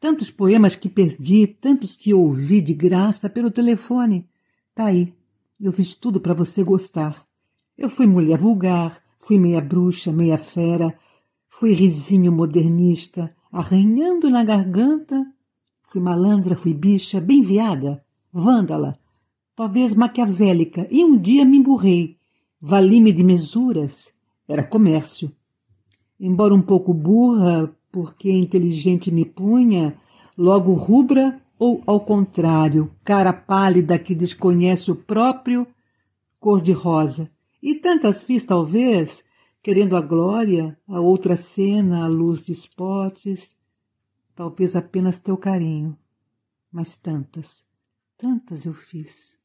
Tantos poemas que perdi, tantos que ouvi de graça pelo telefone. Tá aí. Eu fiz tudo para você gostar. Eu fui mulher vulgar, fui meia bruxa, meia fera, fui risinho modernista, arranhando na garganta. Fui malandra, fui bicha, bem viada, vândala, talvez maquiavélica, e um dia me emburrei. Vali-me de mesuras. Era comércio. Embora um pouco burra, porque inteligente me punha, logo rubra ou, ao contrário, cara pálida que desconhece o próprio, cor-de-rosa. E tantas fiz, talvez, querendo a glória, a outra cena, a luz de spots, talvez apenas teu carinho. Mas tantas, tantas eu fiz.